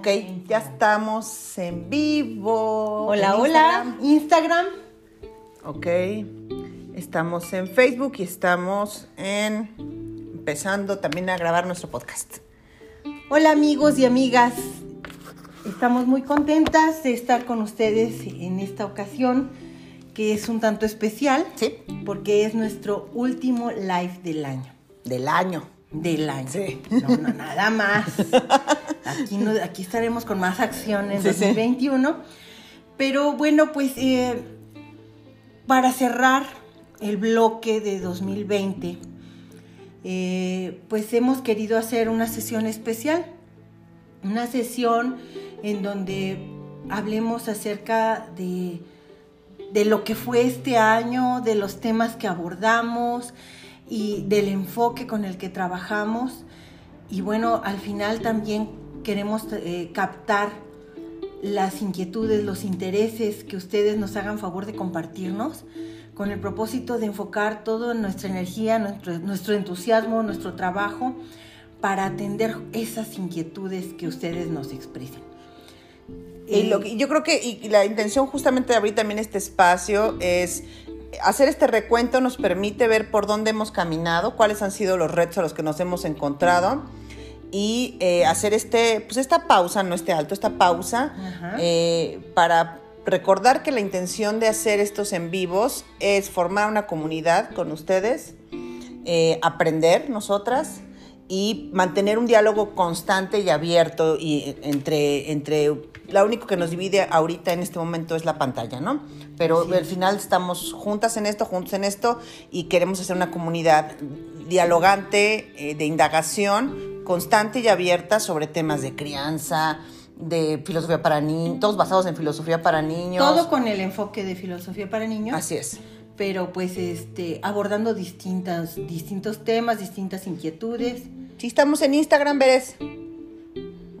Ok, ya estamos en vivo. Hola, en hola. Instagram. Ok, estamos en Facebook y estamos en empezando también a grabar nuestro podcast. Hola amigos y amigas. Estamos muy contentas de estar con ustedes en esta ocasión, que es un tanto especial. Sí. Porque es nuestro último live del año. Del año. Del año. Sí. No, no, nada más. Aquí, no- aquí estaremos con más acción en Sí, sí. 2021. Pero bueno, pues eh, para cerrar el bloque de 2020, eh, pues hemos querido hacer una sesión especial. Una sesión en donde hablemos acerca de, de lo que fue este año, de los temas que abordamos y del enfoque con el que trabajamos. Y bueno, al final también queremos eh, captar las inquietudes, los intereses que ustedes nos hagan favor de compartirnos con el propósito de enfocar toda nuestra energía, nuestro, nuestro entusiasmo, nuestro trabajo para atender esas inquietudes que ustedes nos expresen. Y Eh, lo que- yo creo que y la intención justamente de abrir también este espacio es hacer este recuento nos permite ver por dónde hemos caminado, cuáles han sido los retos a los que nos hemos encontrado y eh, hacer este, pues esta pausa, no este alto, esta pausa eh, para recordar que la intención de hacer estos en vivos es formar una comunidad con ustedes, eh, aprender nosotras y mantener un diálogo constante y abierto y entre, entre lo único que nos divide ahorita en este momento es la pantalla, ¿no? Pero Sí. al final estamos juntas en esto, juntos en esto y queremos hacer una comunidad dialogante, eh, de indagación constante y abierta sobre temas de crianza, de filosofía para niños, todos basados en filosofía para niños. Todo con el enfoque de filosofía para niños. Así es. pero pues este abordando distintas distintos temas, distintas inquietudes. Sí, estamos en Instagram, Veres.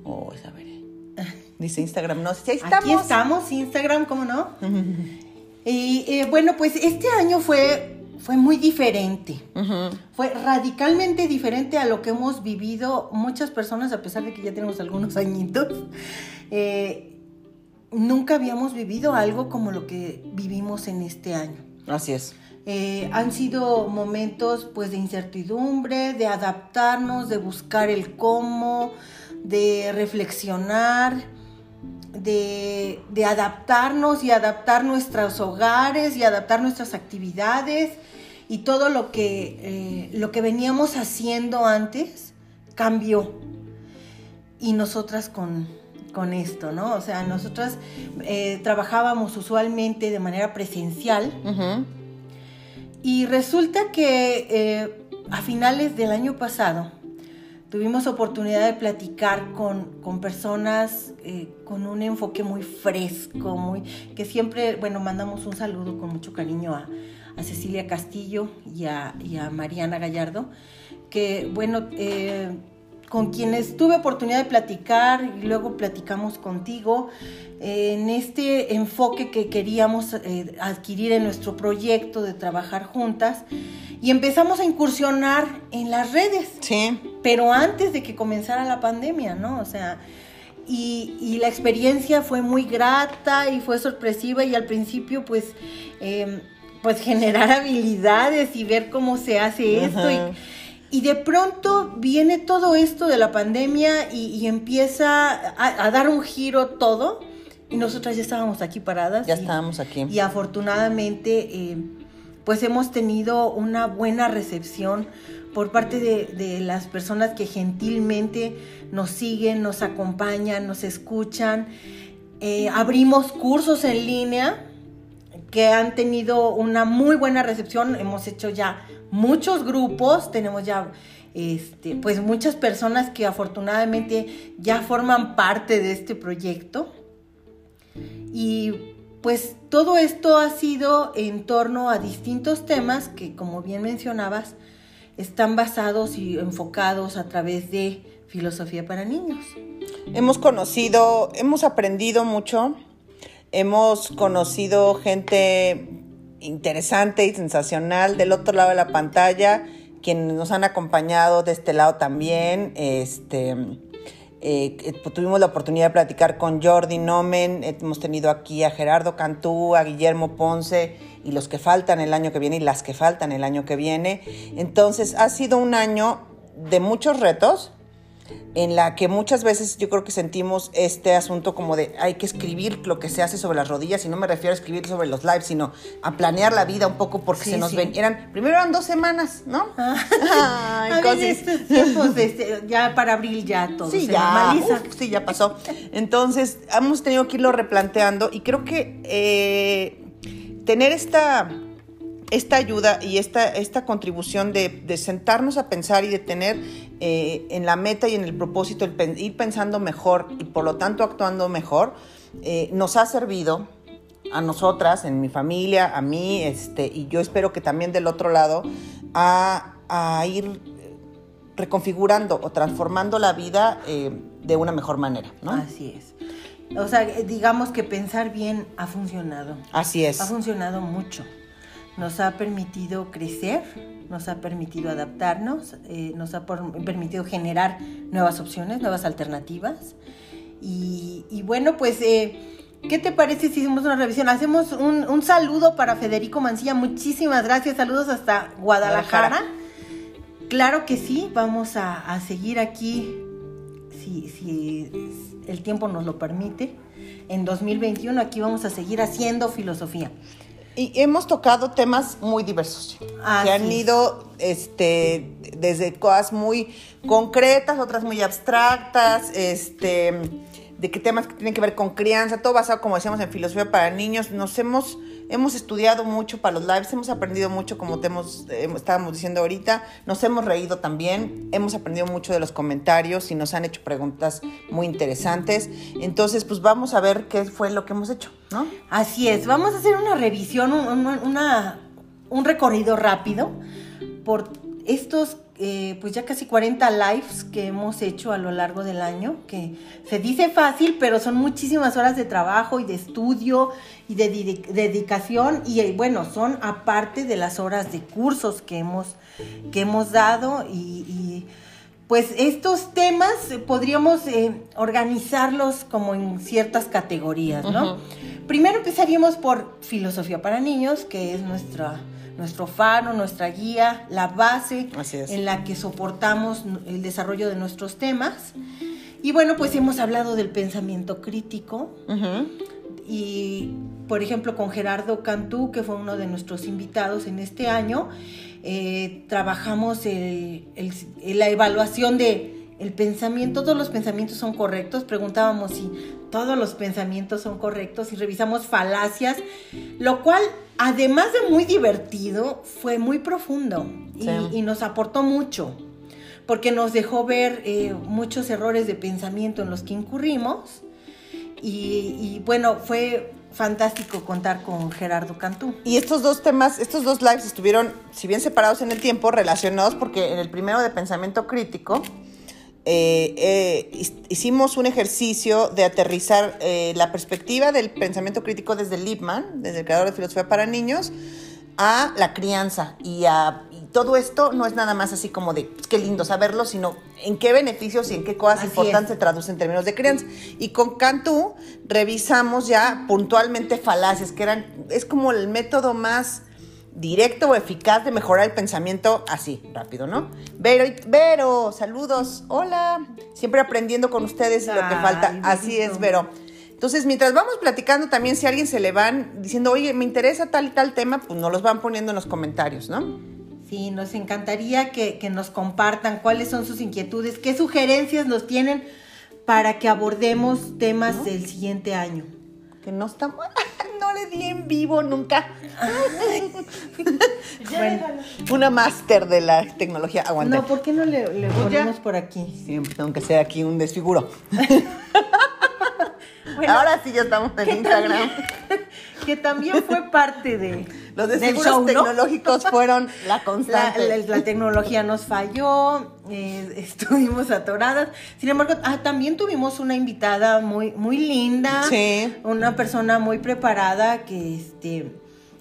Oh, esa veré. Dice Instagram, no ahí estamos. Aquí estamos, Instagram, ¿cómo no? y eh, bueno, pues este año fue fue muy diferente. Fue radicalmente diferente a lo que hemos vivido muchas personas, a pesar de que ya tenemos algunos añitos. Eh, nunca habíamos vivido algo como lo que vivimos en este año. Así es. Eh, han sido momentos pues de incertidumbre, de adaptarnos, de buscar el cómo, de reflexionar, de, de adaptarnos y adaptar nuestros hogares y adaptar nuestras actividades y todo lo que, eh, lo que veníamos haciendo antes cambió. Y nosotras con, con esto, ¿no? O sea, nosotras eh, trabajábamos usualmente de manera presencial. Y resulta que eh, a finales del año pasado tuvimos oportunidad de platicar con, con personas eh, con un enfoque muy fresco, muy, que siempre, bueno, mandamos un saludo con mucho cariño a, Cecilia Castillo y a, y a Mariana Gallardo, que, bueno, eh, con quienes tuve oportunidad de platicar y luego platicamos contigo eh, en este enfoque que queríamos eh, adquirir en nuestro proyecto de trabajar juntas y empezamos a incursionar en las redes, Sí. pero antes de que comenzara la pandemia, ¿no? O sea, y, y la experiencia fue muy grata y fue sorpresiva y al principio pues, eh, pues generar habilidades y ver cómo se hace esto y de pronto viene todo esto de la pandemia y, y empieza a, a dar un giro todo. Y nosotras ya estábamos aquí paradas. Ya y- estábamos aquí. Y afortunadamente, eh, pues hemos tenido una buena recepción por parte de, de las personas que gentilmente nos siguen, nos acompañan, nos escuchan. Eh, abrimos cursos en línea que han tenido una muy buena recepción. Hemos hecho ya muchos grupos, tenemos ya este, pues muchas personas que afortunadamente ya forman parte de este proyecto. Y pues todo esto ha sido en torno a distintos temas que, como bien mencionabas, están basados y enfocados a través de filosofía para niños. Hemos conocido, hemos aprendido mucho, hemos conocido gente interesante y sensacional del otro lado de la pantalla, quienes nos han acompañado de este lado también, este, Eh, eh, pues, tuvimos la oportunidad de platicar con Jordi Nomen, hemos tenido aquí a Gerardo Cantú, a Guillermo Ponce y los que faltan el año que viene y las que faltan el año que viene. Entonces ha sido un año de muchos retos, en la que muchas veces yo creo que sentimos este asunto como de hay que escribir lo que se hace sobre las rodillas, y no me refiero a escribir sobre los lives, sino a planear la vida un poco porque se nos ven, eran, primero eran dos semanas, ¿no? Ah. Ay, tiempos este, ya para abril ya todo sí, ya, sí, ya pasó. Entonces, hemos tenido que irlo replanteando y creo que eh, tener esta esta ayuda y esta, esta contribución de, sentarnos a pensar y de tener eh, en la meta y en el propósito el ir pensando mejor y por lo tanto actuando mejor, eh, nos ha servido a nosotras, en mi familia, a mí, este, y yo espero que también del otro lado, a, ir reconfigurando o transformando la vida eh, de una mejor manera, ¿no? Así es. O sea, digamos que pensar bien ha funcionado. Así es. Ha funcionado mucho nos ha permitido crecer, nos ha permitido adaptarnos, eh, nos ha permitido generar nuevas opciones, nuevas alternativas. Y, bueno, pues, eh, ¿qué te parece si hacemos una revisión? Hacemos un, saludo para Federico Mancilla, muchísimas gracias, saludos hasta Guadalajara. Claro que sí, vamos a, seguir aquí, si, si el tiempo nos lo permite. En 2021 aquí vamos a seguir haciendo filosofía. Y hemos tocado temas muy diversos, que han ido este, desde cosas muy concretas, otras muy abstractas, este, de qué temas que tienen que ver con crianza, todo basado, como decíamos, en filosofía para niños. Nos hemos hemos estudiado mucho para los lives, hemos aprendido mucho, como te hemos, estábamos diciendo ahorita, nos hemos reído también, hemos aprendido mucho de los comentarios y nos han hecho preguntas muy interesantes. Entonces, pues vamos a ver qué fue lo que hemos hecho, ¿no? Así es, vamos a hacer una revisión, un recorrido rápido por estos eh, pues ya casi 40 lives que hemos hecho a lo largo del año, que se dice fácil, pero son muchísimas horas de trabajo y de estudio y de dedicación y eh, bueno, son aparte de las horas de cursos que hemos, que hemos dado y, pues estos temas podríamos eh, organizarlos como en ciertas categorías, ¿no? Primero empezaríamos por filosofía para niños, que es nuestra nuestro faro, nuestra guía, la base en la que soportamos el desarrollo de nuestros temas. Y bueno, pues hemos hablado del pensamiento crítico. Y, por ejemplo, con Gerardo Cantú, que fue uno de nuestros invitados en este año, eh, trabajamos la evaluación de el pensamiento, todos los pensamientos son correctos. Preguntábamos si todos los pensamientos son correctos y revisamos falacias, lo cual, además de muy divertido, fue muy profundo y, nos aportó mucho, porque nos dejó ver eh, muchos errores de pensamiento en los que incurrimos. Y, bueno, fue fantástico contar con Gerardo Cantú. Y estos dos temas, estos dos lives estuvieron, si bien separados en el tiempo, relacionados porque en el primero de pensamiento crítico, eh, eh, hicimos un ejercicio de aterrizar eh, la perspectiva del pensamiento crítico desde Lippmann, desde el creador de filosofía para niños, a la crianza. Y, a, todo esto no es nada más así como de qué lindo saberlo, sino en qué beneficios y en qué cosas importantes se traduce en términos de crianza. Y con Cantú revisamos ya puntualmente falacias, que eran, es como el método más directo o eficaz de mejorar el pensamiento así, rápido, ¿no? Vero, Vero, saludos, hola, siempre aprendiendo con ustedes lo que falta, así es, Vero. Entonces, mientras vamos platicando también, si a alguien se le van diciendo, oye, me interesa tal y tal tema, pues nos los van poniendo en los comentarios, ¿no? Sí, nos encantaría que, nos compartan cuáles son sus inquietudes, qué sugerencias nos tienen para que abordemos temas del siguiente año. Que no está le di en vivo nunca. una máster de la tecnología. Aguanta. No, ¿por qué no le, le pues ponemos por aquí? Siempre tengo que ser aquí un desfiguro. Ahora sí ya estamos en Instagram. que también fue parte de. Los desfiguros tecnológicos fueron la constante. La, tecnología nos falló, eh, estuvimos atoradas. Sin embargo, ah, también tuvimos una invitada muy, muy linda. Sí. Una persona muy preparada que, este,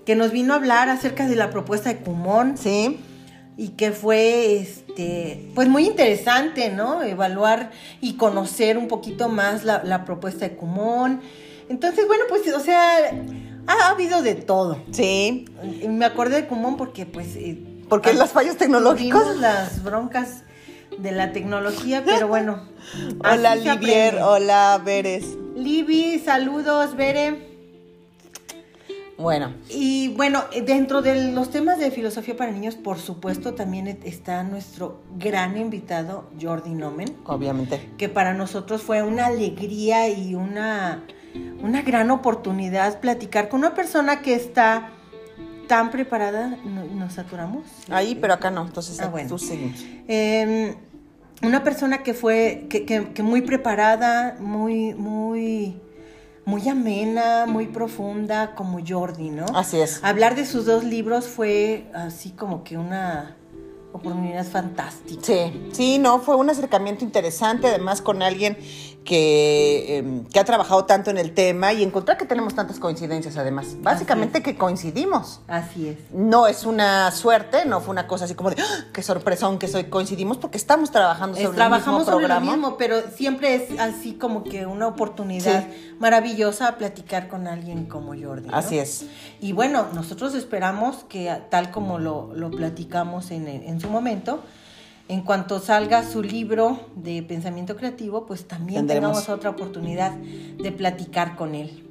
que nos vino a hablar acerca de la propuesta de Cumón. Sí y que fue este pues muy interesante, ¿no? Evaluar y conocer un poquito más la, propuesta de Cumón. Entonces, bueno, pues, o sea, ha, habido de todo. Sí. Me acordé de Cumón porque, pues. Eh, porque las fallas tecnológicas. Las broncas de la tecnología, pero bueno. hola, Livier. Hola, Veres. Libby, saludos, Bere. Bueno. Y bueno, dentro de los temas de filosofía para niños, por supuesto, también está nuestro gran invitado, Jordi Nomen. Obviamente. Que para nosotros fue una alegría y una, una gran oportunidad platicar con una persona que está tan preparada. ¿Nos saturamos? Ahí, pero acá no. Entonces, ah, tú seguimos. Em, una persona que fue, que, que muy preparada, muy, muy muy amena, muy profunda, como Jordi, ¿no? Así es. Hablar de sus dos libros fue así como que una oportunidad fantástica. Sí, sí, no, fue un acercamiento interesante, además con alguien que, em, que, ha trabajado tanto en el tema y encontrar que tenemos tantas coincidencias además. Básicamente que coincidimos. Así es. No es una suerte, no fue una cosa así como de ¡Ah! qué sorpresa, aunque soy coincidimos porque estamos trabajando sobre trabajamos el mismo sobre lo mismo, pero siempre es así como que una oportunidad maravillosa platicar con alguien como Jordi. Así es. Y bueno, nosotros esperamos que tal como lo, lo platicamos en, en su momento, en cuanto salga su libro de pensamiento creativo, pues también tengamos otra oportunidad de platicar con él.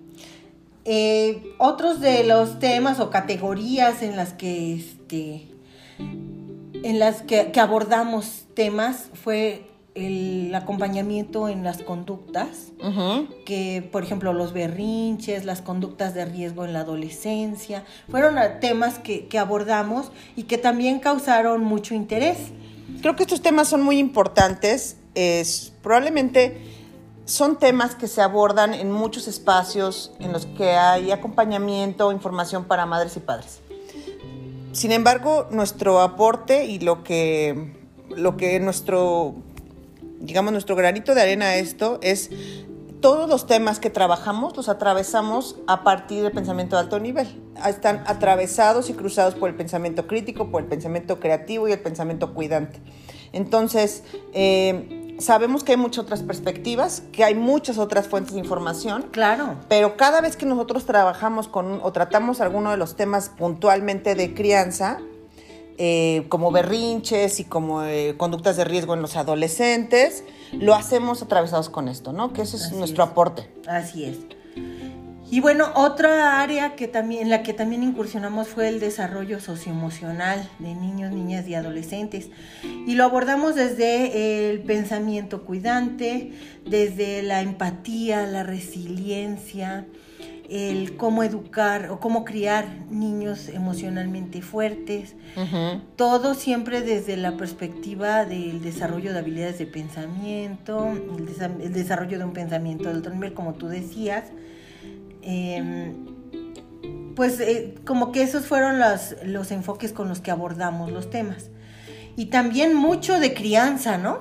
Eh, otros de los temas o categorías en las que, este, en las que, abordamos temas fue el acompañamiento en las conductas, que por ejemplo los berrinches, las conductas de riesgo en la adolescencia, fueron temas que, que abordamos y que también causaron mucho interés. Creo que estos temas son muy importantes. Es, probablemente son temas que se abordan en muchos espacios en los que hay acompañamiento información para madres y padres. Sin embargo, nuestro aporte y lo que, lo que nuestro, digamos, nuestro granito de arena a esto es todos los temas que trabajamos los atravesamos a partir del pensamiento de alto nivel. Están atravesados y cruzados por el pensamiento crítico, por el pensamiento creativo y el pensamiento cuidante. Entonces, eh, sabemos que hay muchas otras perspectivas, que hay muchas otras fuentes de información. Claro. Pero cada vez que nosotros trabajamos con o tratamos alguno de los temas puntualmente de crianza, eh, como berrinches y como eh, conductas de riesgo en los adolescentes, lo hacemos atravesados con esto, ¿no? Que ese es nuestro aporte. Así es. Y bueno, otra área que también, en la que también incursionamos fue el desarrollo socioemocional de niños, niñas y adolescentes. Y lo abordamos desde el pensamiento cuidante, desde la empatía, la resiliencia, el cómo educar o cómo criar niños emocionalmente fuertes, todo siempre desde la perspectiva del desarrollo de habilidades de pensamiento, el, desarrollo de un pensamiento de alto nivel, como tú decías. Em, pues eh, como que esos fueron los, los enfoques con los que abordamos los temas. Y también mucho de crianza, ¿no?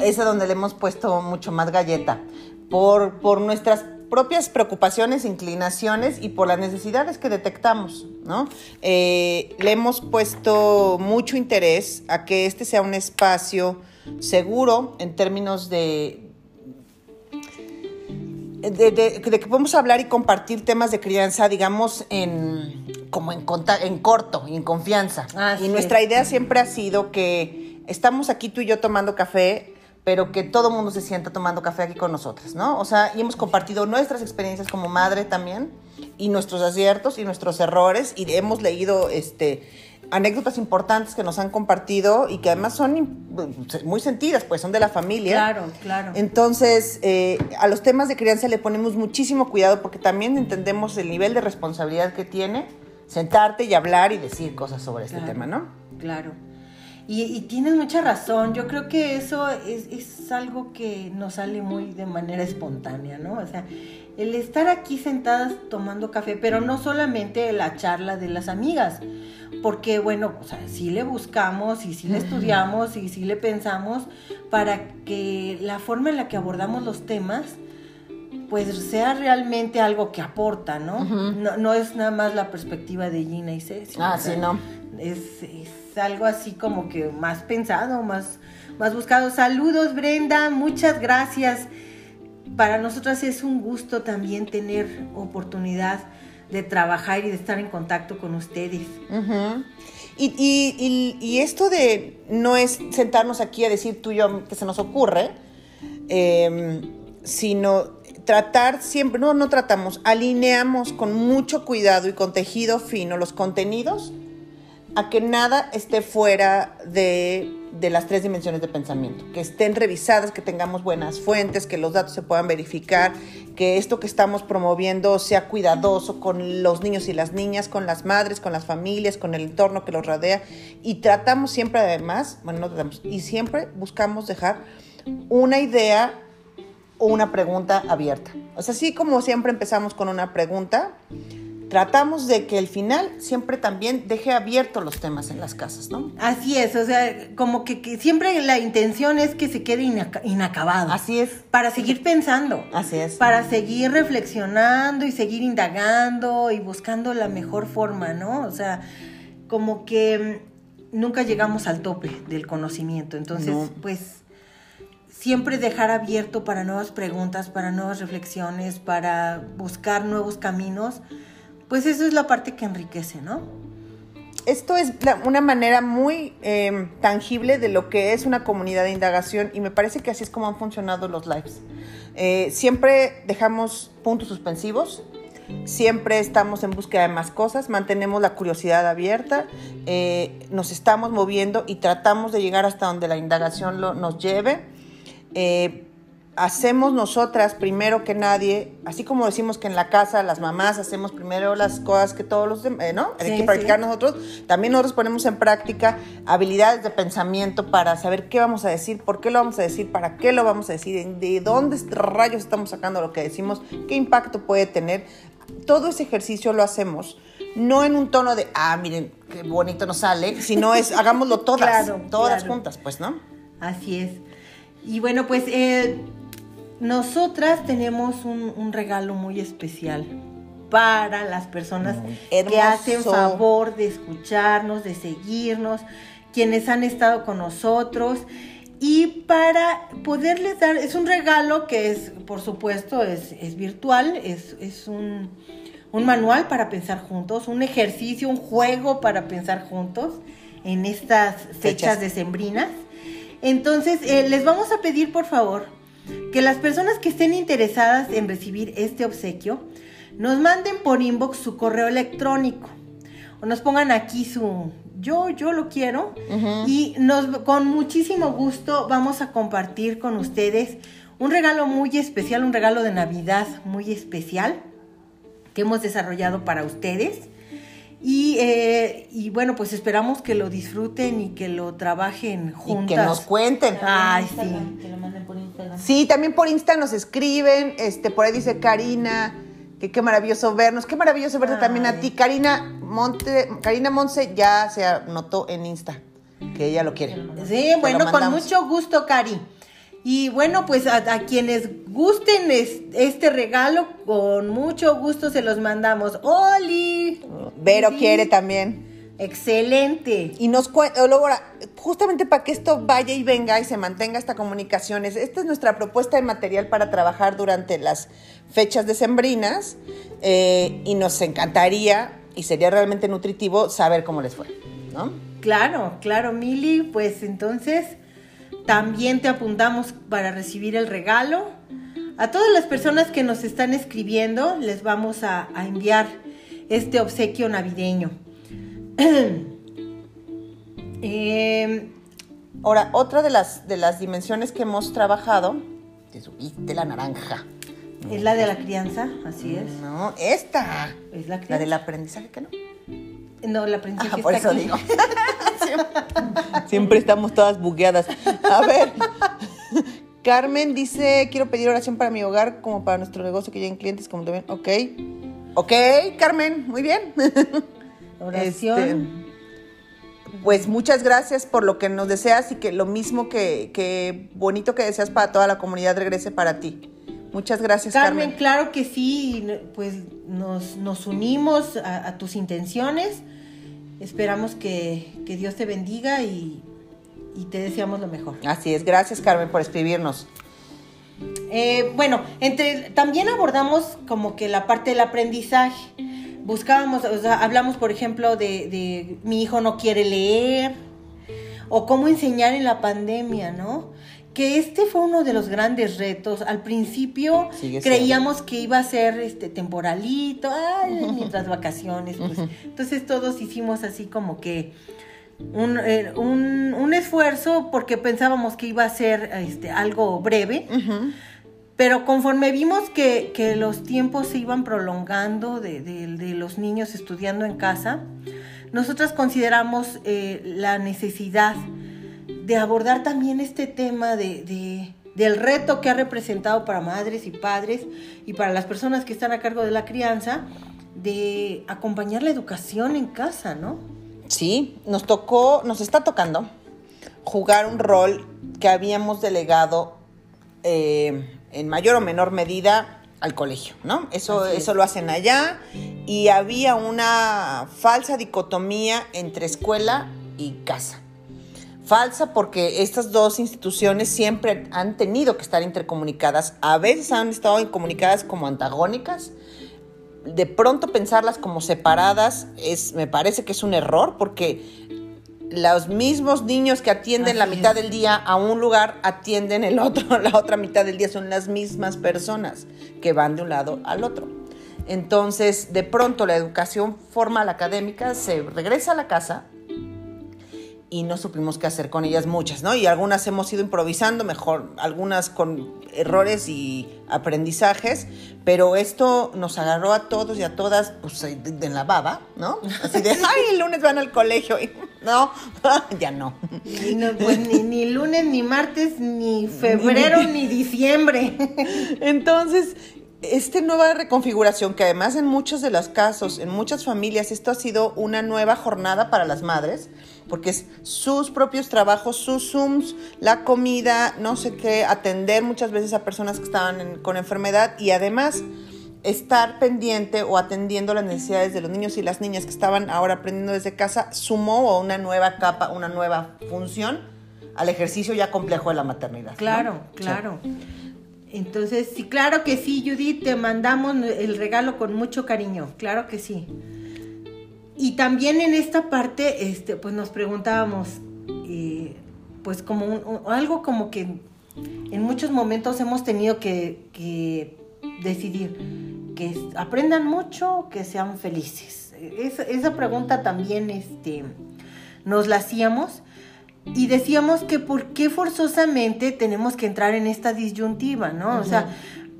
Es donde le hemos puesto mucho más galleta. Por, por nuestras propias preocupaciones, inclinaciones y por las necesidades que detectamos, ¿no? Eh, le hemos puesto mucho interés a que este sea un espacio seguro en términos de, de, que podemos hablar y compartir temas de crianza, digamos, en, como en, en corto y en confianza. y nuestra idea siempre ha sido que estamos aquí tú y yo tomando café pero que todo el mundo se sienta tomando café aquí con nosotras, ¿no? O sea, y hemos compartido nuestras experiencias como madre también, y nuestros aciertos y nuestros errores, y hemos leído este, anécdotas importantes que nos han compartido y que además son muy sentidas, pues son de la familia. Claro, claro. Entonces, eh, a los temas de crianza le ponemos muchísimo cuidado porque también entendemos el nivel de responsabilidad que tiene sentarte y hablar y decir cosas sobre este tema, ¿no? Claro. Y, tienes mucha razón, yo creo que eso es, algo que nos sale muy de manera espontánea, ¿no? O sea, el estar aquí sentadas tomando café, pero no solamente la charla de las amigas, porque bueno, o sea, sí le buscamos y sí le estudiamos y sí le pensamos para que la forma en la que abordamos los temas pues sea realmente algo que aporta, ¿no? no, no, es nada más la perspectiva de Gina y Ceci. Ah, sí, no Es, es algo así como que más pensado, más, más buscado. Saludos, Brenda, muchas gracias. Para nosotras es un gusto también tener oportunidad de trabajar y de estar en contacto con ustedes. Y, y- y- esto de no es sentarnos aquí a decir tú y yo que se nos ocurre, eh, sino tratar siempre, no, no tratamos, alineamos con mucho cuidado y con tejido fino los contenidos a que nada esté fuera de, de las tres dimensiones de pensamiento, que estén revisadas, que tengamos buenas fuentes, que los datos se puedan verificar, que esto que estamos promoviendo sea cuidadoso con los niños y las niñas, con las madres, con las familias, con el entorno que los rodea. Y tratamos siempre además, bueno, no tratamos, y siempre buscamos dejar una idea o una pregunta abierta. O sea, así como siempre empezamos con una pregunta, tratamos de que el final siempre también deje abiertos los temas en las casas, ¿no? Así es, o sea, como que, que siempre la intención es que se quede inaca- inacabado. Así es. Para seguir pensando. Así es. Para seguir reflexionando y seguir indagando y buscando la mejor forma, ¿no? O sea, como que mm, nunca llegamos al tope del conocimiento. Entonces, No. pues, siempre dejar abierto para nuevas preguntas, para nuevas reflexiones, para buscar nuevos caminos, pues eso es la parte que enriquece, ¿no? Esto es una manera muy eh, tangible de lo que es una comunidad de indagación y me parece que así es como han funcionado los lives. Eh, siempre dejamos puntos suspensivos, siempre estamos en búsqueda de más cosas, mantenemos la curiosidad abierta, eh, nos estamos moviendo y tratamos de llegar hasta donde la indagación nos lleve. Eh, hacemos nosotras primero que nadie, así como decimos que en la casa las mamás hacemos primero las cosas que todos los demás, ¿no? Hay Sí, que practicar sí. nosotros, también nosotros ponemos en práctica habilidades de pensamiento para saber qué vamos a decir, por qué lo vamos a decir, para qué lo vamos a decir, de dónde rayos estamos sacando lo que decimos, qué impacto puede tener. Todo ese ejercicio lo hacemos. No en un tono de, ah, miren, qué bonito nos sale, sino es, hagámoslo todas, Claro, todas claro. juntas, pues, ¿no? Así es. Y bueno, pues eh, nosotras tenemos un, un regalo muy especial para las personas que hacen favor de escucharnos, de seguirnos, quienes han estado con nosotros. Y para poderles dar, es un regalo que es, por supuesto, es, es virtual, es, es un, un manual para pensar juntos, un ejercicio, un juego para pensar juntos en estas fechas, Fechas. decembrinas. Entonces, eh, les vamos a pedir, por favor, que las personas que estén interesadas en recibir este obsequio nos manden por inbox su correo electrónico o nos pongan aquí su yo yo lo quiero y nos con muchísimo gusto vamos a compartir con ustedes un regalo muy especial, un regalo de Navidad muy especial que hemos desarrollado para ustedes. Y, eh, y bueno, pues esperamos que lo disfruten y que lo trabajen juntas. Y que nos cuenten. Ay, Instagram, sí. Que lo manden por Instagram. Sí, también por Insta nos escriben, este, por ahí dice Karina, que qué maravilloso vernos, qué maravilloso verte Ay. también a ti. Karina Monte, Karina Monse ya se anotó en Insta, que ella lo quiere. Sí, Te bueno, con mucho gusto, Cari. Y bueno, pues a, a quienes gusten es- este regalo, con mucho gusto se los mandamos. ¡Oli! Vero Sí. quiere también. Excelente. Y nos cuenta, ahora, justamente para que esto vaya y venga y se mantenga esta comunicación, es- esta es nuestra propuesta de material para trabajar durante las fechas decembrinas eh, y nos encantaría y sería realmente nutritivo saber cómo les fue, ¿no? Claro, claro, Mili. Pues entonces también te apuntamos para recibir el regalo. A todas las personas que nos están escribiendo, les vamos a, a enviar este obsequio navideño. Em, Ahora, otra de las, de las dimensiones que hemos trabajado, te subiste la naranja. es la de la crianza, así es. No, esta. Es la La crianza. del aprendizaje, que no? No, la princesa Ah, por está eso aquí. digo. siempre, siempre estamos todas bugueadas. A ver. Carmen dice, quiero pedir oración para mi hogar como para nuestro negocio que lleguen clientes como también. Ok. Ok, Carmen, muy bien. Oración. Este, pues muchas gracias por lo que nos deseas y que lo mismo que, que bonito que deseas para toda la comunidad regrese para ti. Muchas gracias, Carmen, Carmen. claro que sí, pues nos, nos unimos a, a tus intenciones Esperamos que, que Dios te bendiga y, y te deseamos lo mejor. Así es, gracias Carmen por escribirnos. Eh, bueno, entre, también abordamos como que la parte del aprendizaje. Buscábamos, o sea, hablamos, por ejemplo, de, de mi hijo no quiere leer, o cómo enseñar en la pandemia, ¿no? Que este fue uno de los grandes retos. Al principio creíamos que iba a ser este temporalito, ay, mientras vacaciones, pues. Entonces todos hicimos así como que un, eh, un- un esfuerzo porque pensábamos que iba a ser este, algo breve. Ujú. Pero conforme vimos que, los tiempos se iban prolongando de, los niños estudiando en casa, nosotras consideramos eh, la necesidad de abordar también este tema de- del reto que ha representado para madres y padres y para las personas que están a cargo de la crianza, de acompañar la educación en casa, ¿no? Sí, nos tocó, nos está tocando jugar un rol que habíamos delegado eh, en mayor o menor medida al colegio, ¿no? Eso, es. eso lo hacen allá y había una falsa dicotomía entre escuela y casa. Falsa porque estas dos instituciones siempre han tenido que estar intercomunicadas, a veces han estado comunicadas como antagónicas, de pronto pensarlas como separadas es, me parece que es un error porque los mismos niños que atienden la mitad es. del día a un lugar atienden el otro, la otra mitad del día son las mismas personas que van de un lado al otro. Entonces, de pronto la educación formal académica se regresa a la casa y no supimos qué hacer con ellas muchas, ¿no? Y algunas hemos ido improvisando, mejor, algunas con errores y aprendizajes, pero esto nos agarró a todos y a todas, pues, de- en la baba, ¿no? Así de, ay, el lunes van al colegio, y no, ya no. Y no, pues ni, ni lunes, ni martes, ni febrero, ni diciembre. Entonces, esta nueva reconfiguración, que además en muchos de los casos, en muchas familias, esto ha sido una nueva jornada para las madres, porque es sus propios trabajos, sus Zooms, la comida, no sé qué, atender muchas veces a personas que estaban en- con enfermedad y además estar pendiente o atendiendo las necesidades de los niños y las niñas que estaban ahora aprendiendo desde casa, sumó una nueva capa, una nueva función al ejercicio ya complejo de la maternidad. ¿no? Claro, Sí. Entonces, sí, claro que sí, Judith, te mandamos el regalo con mucho cariño, claro que sí. Y también en esta parte, este, pues nos preguntábamos, eh, pues como algo como que en muchos momentos hemos tenido que, que decidir que aprendan mucho, que sean felices. Esa, esa pregunta también este, nos la hacíamos y decíamos que por qué forzosamente tenemos que entrar en esta disyuntiva, ¿no? O sea,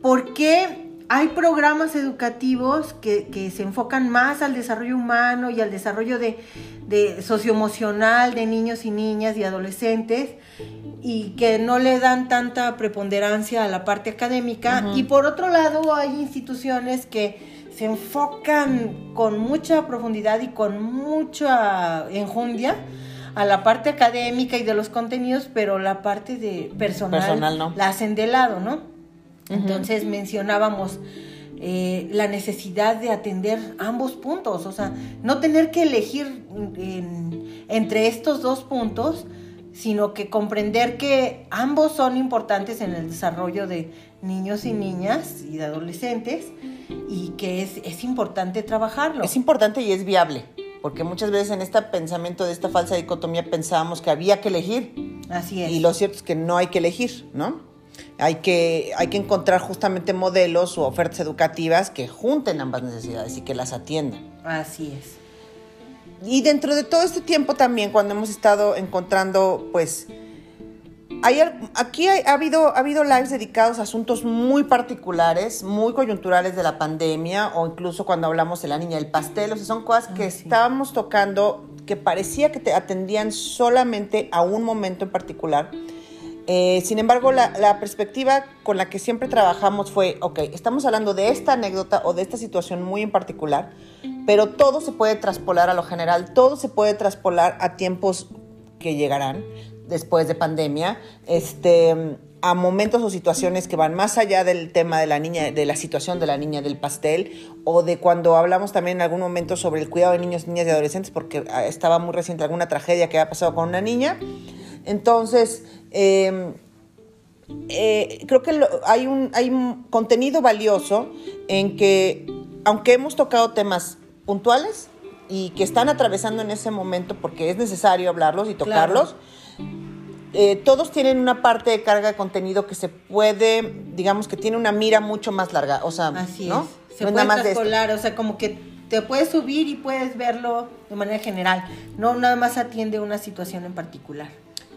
¿por qué hay programas educativos que, que se enfocan más al desarrollo humano y al desarrollo de, de socioemocional de niños y niñas y adolescentes y que no le dan tanta preponderancia a la parte académica? Y por otro lado, hay instituciones que se enfocan con mucha profundidad y con mucha enjundia a la parte académica y de los contenidos, pero la parte de personal, Personal, no. la hacen de lado, ¿no? Entonces mencionábamos eh, la necesidad de atender ambos puntos, o sea, no tener que elegir en- entre estos dos puntos, sino que comprender que ambos son importantes en el desarrollo de niños y niñas y de adolescentes y que es, es importante trabajarlo. Es importante y es viable, porque muchas veces en este pensamiento de esta falsa dicotomía pensábamos que había que elegir Así es. y lo cierto es que no hay que elegir, ¿no? Hay que, hay que encontrar justamente modelos o ofertas educativas que junten ambas necesidades y que las atiendan. Así es. Y dentro de todo este tiempo también, cuando hemos estado encontrando, pues, hay, aquí hay- ha, habido, ha habido lives dedicados a asuntos muy particulares, muy coyunturales de la pandemia, o incluso cuando hablamos de la niña del pastel, o sea, son cosas que Ah, sí. estábamos tocando que parecía que te atendían solamente a un momento en particular. Eh, sin embargo, la, la perspectiva con la que siempre trabajamos fue, ok, estamos hablando de esta anécdota o de esta situación muy en particular, pero todo se puede traspolar a lo general, todo se puede traspolar a tiempos que llegarán, después de pandemia, este, a momentos o situaciones que van más allá del tema de la niña, de la situación de la niña del pastel, o de cuando hablamos también en algún momento sobre el cuidado de niños, niñas y adolescentes, porque ah, estaba muy reciente alguna tragedia que había pasado con una niña. Entonces, em, eh, creo que hay, un, hay un contenido valioso en que, aunque hemos tocado temas puntuales y que están atravesando en ese momento porque es necesario hablarlos y tocarlos, eh, todos tienen una parte de carga de contenido que se puede, digamos que tiene una mira mucho más larga. O sea, Así ¿no? es. Se puede traspolar, o sea, como que te puedes subir y puedes verlo de manera general. No nada más atiende una situación en particular.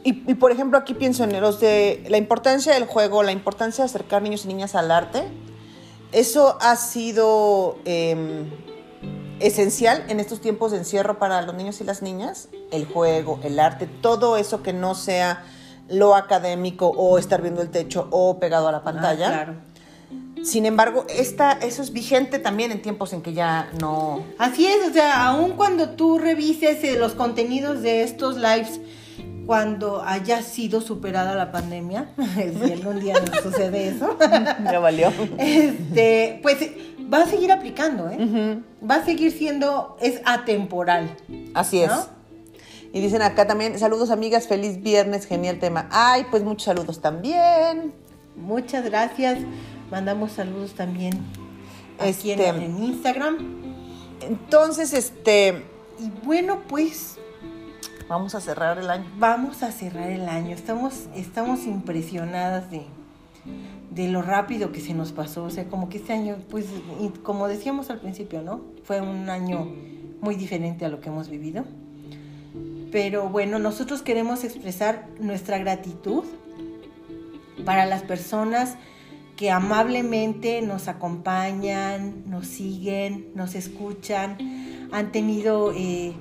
Y, por ejemplo, aquí pienso en los de la importancia del juego, la importancia de acercar niños y niñas al arte. Eso ha sido em, esencial en estos tiempos de encierro para los niños y las niñas, el juego, el arte, todo eso que no sea lo académico o estar viendo el techo o pegado a la pantalla. Ah, claro. Sin embargo, esta, eso es vigente también en tiempos en que ya no... Así es, o sea, aun cuando tú revises eh, los contenidos de estos lives, cuando haya sido superada la pandemia, si algún día nos sucede eso, ya valió. Este, pues va a seguir aplicando, ¿eh? Va a seguir siendo, es atemporal. Así es. Y dicen acá también, saludos amigas, feliz viernes, genial tema. Ay, pues muchos saludos también. Muchas gracias. Mandamos saludos también aquí en, este, en Instagram. Entonces, este... Y bueno, pues Vamos a cerrar el año. Vamos a cerrar el año. Estamos, estamos impresionadas de, de lo rápido que se nos pasó. O sea, como que este año, pues, como decíamos al principio, ¿no? Fue un año muy diferente a lo que hemos vivido. Pero bueno, nosotros queremos expresar nuestra gratitud para las personas que amablemente nos acompañan, nos siguen, nos escuchan, han tenido eh,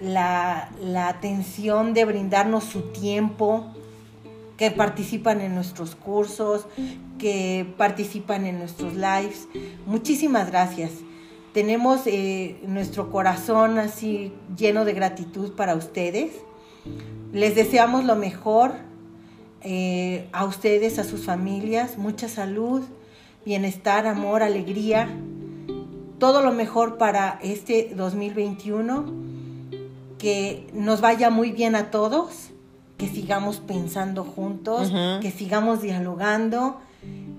la, la atención de brindarnos su tiempo, que participan en nuestros cursos, que participan en nuestros lives. Muchísimas gracias. Tenemos eh, nuestro corazón así lleno de gratitud para ustedes. Les deseamos lo mejor eh, a ustedes, a sus familias, mucha salud, bienestar, amor, alegría, todo lo mejor para este 2021, que nos vaya muy bien a todos que sigamos pensando juntos, que sigamos dialogando,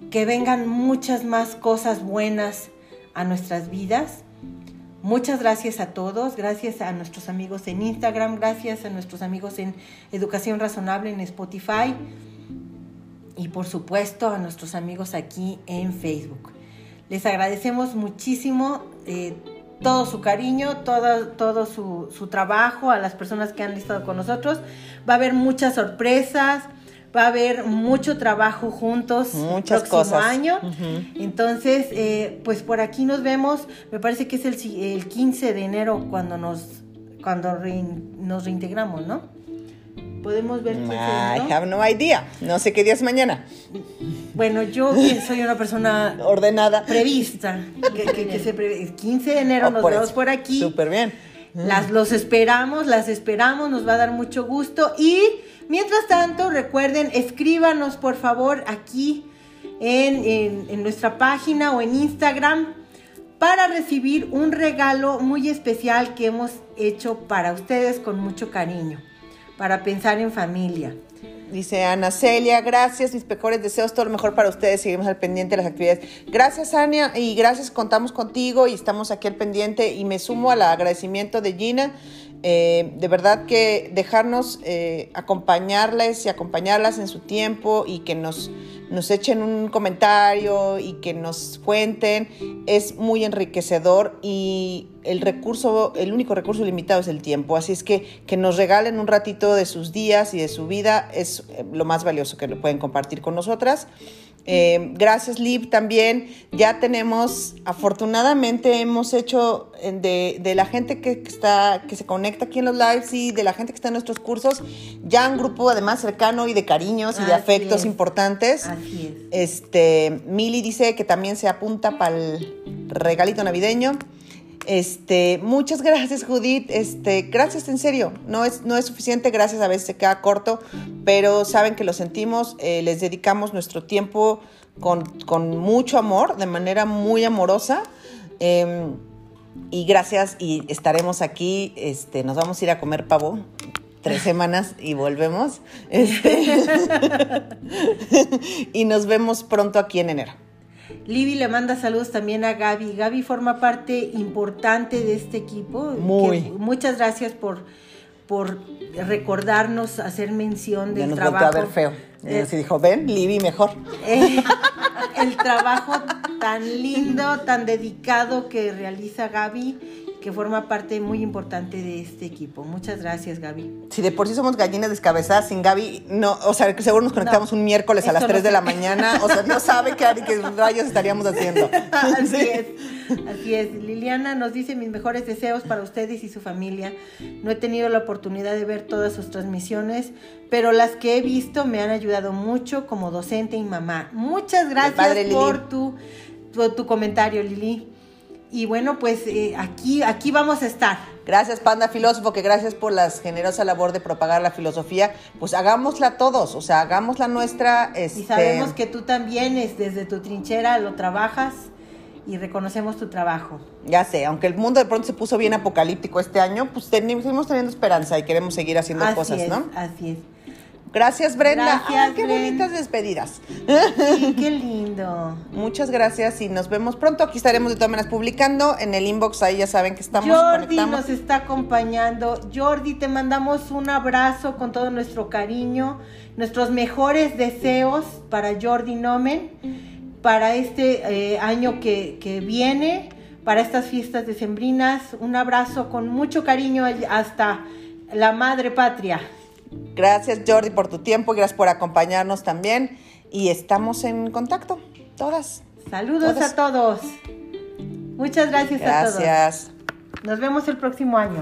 que vengan muchas más cosas buenas a nuestras vidas. Muchas gracias a todos, gracias a nuestros amigos en Instagram, gracias a nuestros amigos en Educación Razonable en Spotify y por supuesto a nuestros amigos aquí en Facebook. Les agradecemos muchísimo. Eh, todo su cariño, todo, todo su, su, trabajo, a las personas que han estado con nosotros. Va a haber muchas sorpresas, va a haber mucho trabajo juntos Muchas próximo cosas. año. Entonces, eh, pues por aquí nos vemos, me parece que es el, el 15 de enero cuando nos, cuando nos reintegramos, ¿no? Podemos ver I have no idea. No sé qué día es mañana. Bueno, yo soy una persona ordenada, prevista. Que, se El 15 de enero oh, nos por vemos eso. por aquí. Súper bien. Las, los esperamos, las esperamos, nos va a dar mucho gusto. Y mientras tanto, recuerden, escríbanos por favor aquí en, en, en nuestra página o en Instagram para recibir un regalo muy especial que hemos hecho para ustedes con mucho cariño para pensar en familia. Dice Ana Celia, gracias, mis mejores deseos, todo lo mejor para ustedes, seguimos al pendiente de las actividades. Gracias, Ania, y gracias, contamos contigo y estamos aquí al pendiente y me sumo al agradecimiento de Gina. Eh, de verdad que dejarnos eh, acompañarles y acompañarlas en su tiempo y que nos, nos echen un comentario y que nos cuenten es muy enriquecedor y el recurso, el único recurso limitado es el tiempo, así es que que nos regalen un ratito de sus días y de su vida es eh, lo más valioso que lo pueden compartir con nosotras. Eh, gracias, Liv, también. Ya tenemos, afortunadamente, hemos hecho de, de la gente que, está, que se conecta aquí en los lives y de la gente que está en nuestros cursos, ya un grupo además cercano y de cariños y de Así afectos es. importantes. Así es. Este, Mili dice que también se apunta para el regalito navideño. Este, muchas gracias, Judith. Este, gracias en serio. No es, no es suficiente, gracias a veces se queda corto, pero saben que lo sentimos. Eh, les dedicamos nuestro tiempo con, mucho amor, de manera muy amorosa. Eh, y gracias, y estaremos aquí. Este, nos vamos a ir a comer pavo tres semanas y volvemos. Este, y nos vemos pronto aquí en enero. Libby le manda saludos también a Gaby. Gaby forma parte importante de este equipo. Muy. muchas gracias por, por recordarnos, hacer mención del ya nos trabajo. a ver feo. Eh, así dijo, ven, Libby mejor. Eh, el trabajo tan lindo, tan dedicado que realiza Gaby que forma parte muy importante de este equipo. Muchas gracias, Gaby. Si de por sí somos gallinas descabezadas, sin Gaby, no, o sea, seguro nos conectamos No, un miércoles a las eso 3 no de la mañana, o sea, no sabe qué, qué rayos estaríamos haciendo. Así Sí. es, así es. Liliana nos dice mis mejores deseos para ustedes y su familia. No he tenido la oportunidad de ver todas sus transmisiones, pero las que he visto me han ayudado mucho como docente y mamá. Muchas gracias padre, por tu, tu, tu comentario, Lili. Y bueno, pues eh, aquí, aquí vamos a estar. Gracias, Panda Filósofo, que gracias por la generosa labor de propagar la filosofía. Pues hagámosla todos, o sea, hagámosla nuestra. Y Este, sabemos que tú también es desde tu trinchera lo trabajas y reconocemos tu trabajo. Ya sé, aunque el mundo de pronto se puso bien apocalíptico este año, pues tenemos, seguimos teniendo esperanza y queremos seguir haciendo así cosas, es, ¿no? Así es. Gracias, Brenda. Gracias, qué bonitas despedidas. Sí, qué lindo. Muchas gracias y nos vemos pronto. Aquí estaremos de todas maneras publicando en el inbox. Ahí ya saben que estamos Jordi conectamos. nos está acompañando. Jordi, te mandamos un abrazo con todo nuestro cariño, nuestros mejores deseos para Jordi Nomen, para este eh, año que, que viene, para estas fiestas decembrinas. Un abrazo con mucho cariño hasta la madre patria. Gracias, Jordi, por tu tiempo y gracias por acompañarnos también. Y estamos en contacto, todas. Saludos Todas. a todos. Muchas gracias, a todos. Gracias. Nos vemos el próximo año.